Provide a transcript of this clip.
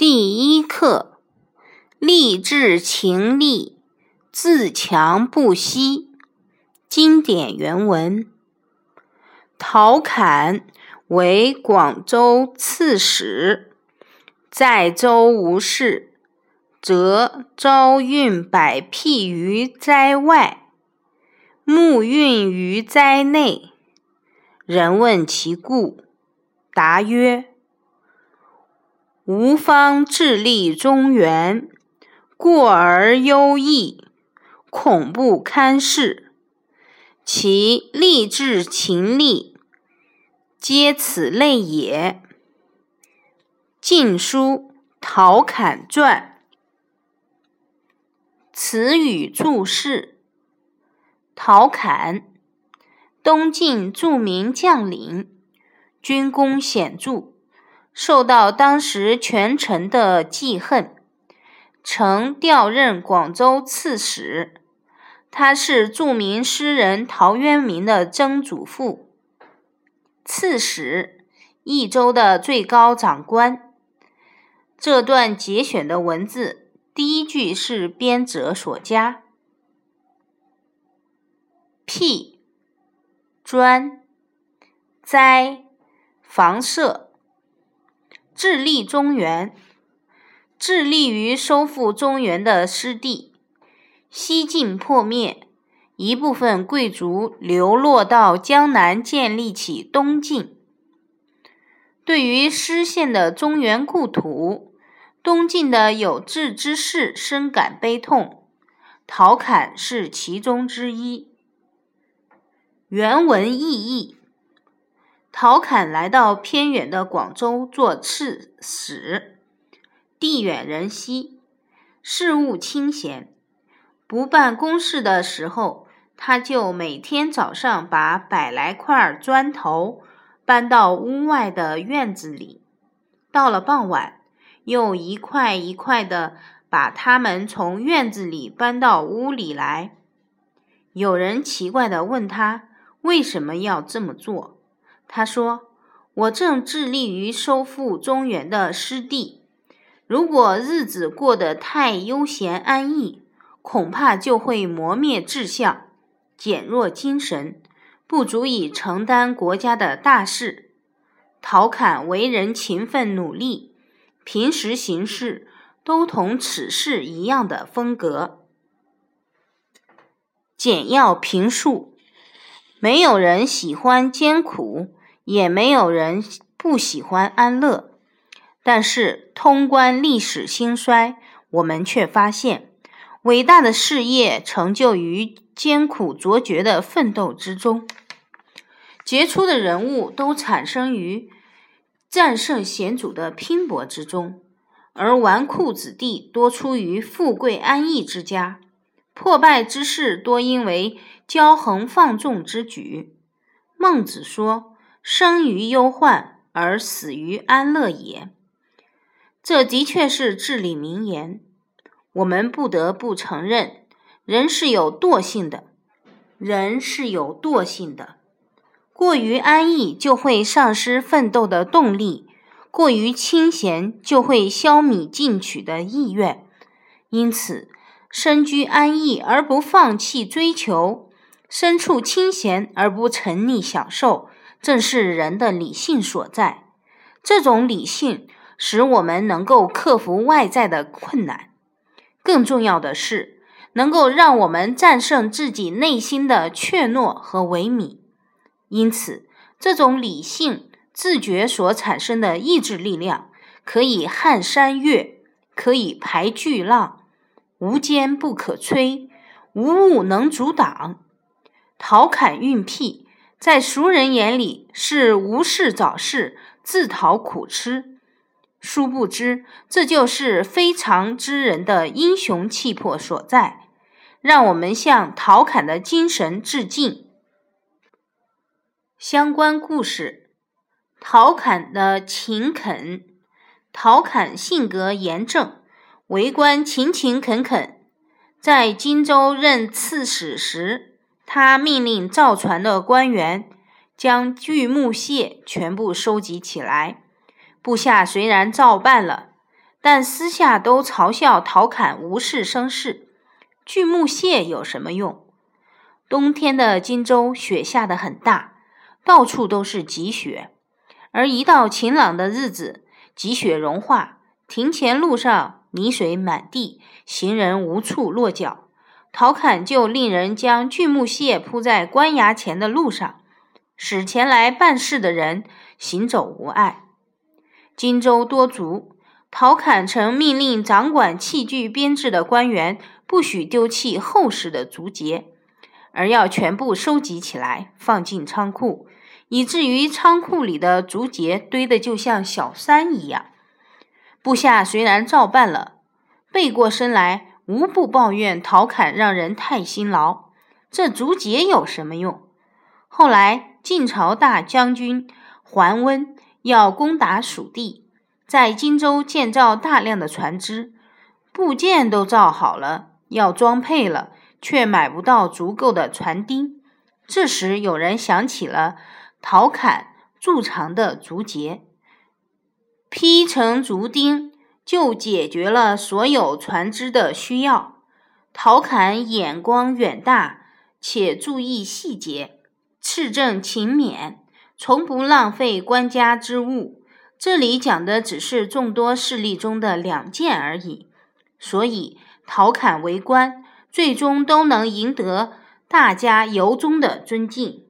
第一课：励志勤力，自强不息。经典原文：陶侃为广州刺史，在州无事，则朝运百辟于灾外，暮运于灾内。人问其故，答曰：吾方致力中原，过而忧异，恐不堪事。其励志勤力，皆此类也。《晋书·陶侃传》词语注释：陶侃，东晋著名将领，军功显著。受到当时权臣的记恨，曾调任广州刺史。他是著名诗人陶渊明的曾祖父。刺史，益州的最高长官。这段节选的文字，第一句是编者所加。辟，专，灾，房舍。致力中原，致力于收复中原的失地。西晋破灭，一部分贵族流落到江南，建立起东晋。对于失陷的中原故土，东晋的有志之士深感悲痛。陶侃是其中之一。原文意义。陶侃来到偏远的广州做刺史，地远人稀，事务清闲。不办公事的时候，他就每天早上把百来块砖头搬到屋外的院子里，到了傍晚，又一块一块的把它们从院子里搬到屋里来。有人奇怪的问他为什么要这么做？他说：“我正致力于收复中原的失地，如果日子过得太悠闲安逸，恐怕就会磨灭志向，减弱精神，不足以承担国家的大事。”陶侃为人勤奋努力，平时行事都同此事一样的风格。简要评述：没有人喜欢艰苦。也没有人不喜欢安乐，但是通观历史兴衰，我们却发现，伟大的事业成就于艰苦卓绝的奋斗之中，杰出的人物都产生于战胜险阻的拼搏之中，而纨绔子弟多出于富贵安逸之家，破败之事多因为骄横放纵之举。孟子说。生于忧患而死于安乐也，这的确是至理名言。我们不得不承认，人是有惰性的，人是有惰性的。过于安逸就会丧失奋斗的动力，过于清闲就会消弭进取的意愿。因此，身居安逸而不放弃追求，身处清闲而不沉溺享受。正是人的理性所在，这种理性使我们能够克服外在的困难，更重要的是，能够让我们战胜自己内心的怯懦和萎靡。因此，这种理性自觉所产生的意志力量，可以撼山岳，可以排巨浪，无坚不可摧，无物能阻挡。陶侃运辟。在俗人眼里是无事找事、自讨苦吃，殊不知这就是非常之人的英雄气魄所在。让我们向陶侃的精神致敬。相关故事：陶侃的勤恳。陶侃性格严正，为官勤勤恳恳。在荆州任刺史时，他命令造船的官员将锯木屑全部收集起来。部下虽然照办了，但私下都嘲笑陶侃无事生事。锯木屑有什么用？冬天的荆州雪下得很大，到处都是积雪。而一到晴朗的日子，积雪融化，庭前路上泥水满地，行人无处落脚。陶侃就令人将锯木屑铺在官衙前的路上，使前来办事的人行走无碍。荆州多族，陶侃曾命令掌管器具编制的官员不许丢弃厚实的竹节，而要全部收集起来放进仓库，以至于仓库里的竹节堆得就像小山一样。部下虽然照办了，背过身来。无不抱怨陶侃让人太辛劳，这竹节有什么用？后来晋朝大将军桓温要攻打蜀地，在荆州建造大量的船只，部件都造好了，要装配了，却买不到足够的船钉。这时有人想起了陶侃贮藏的竹节，劈成竹钉。就解决了所有船只的需要。陶侃眼光远大，且注意细节，赤正勤勉，从不浪费官家之物。这里讲的只是众多事例中的两件而已。所以，陶侃为官，最终都能赢得大家由衷的尊敬。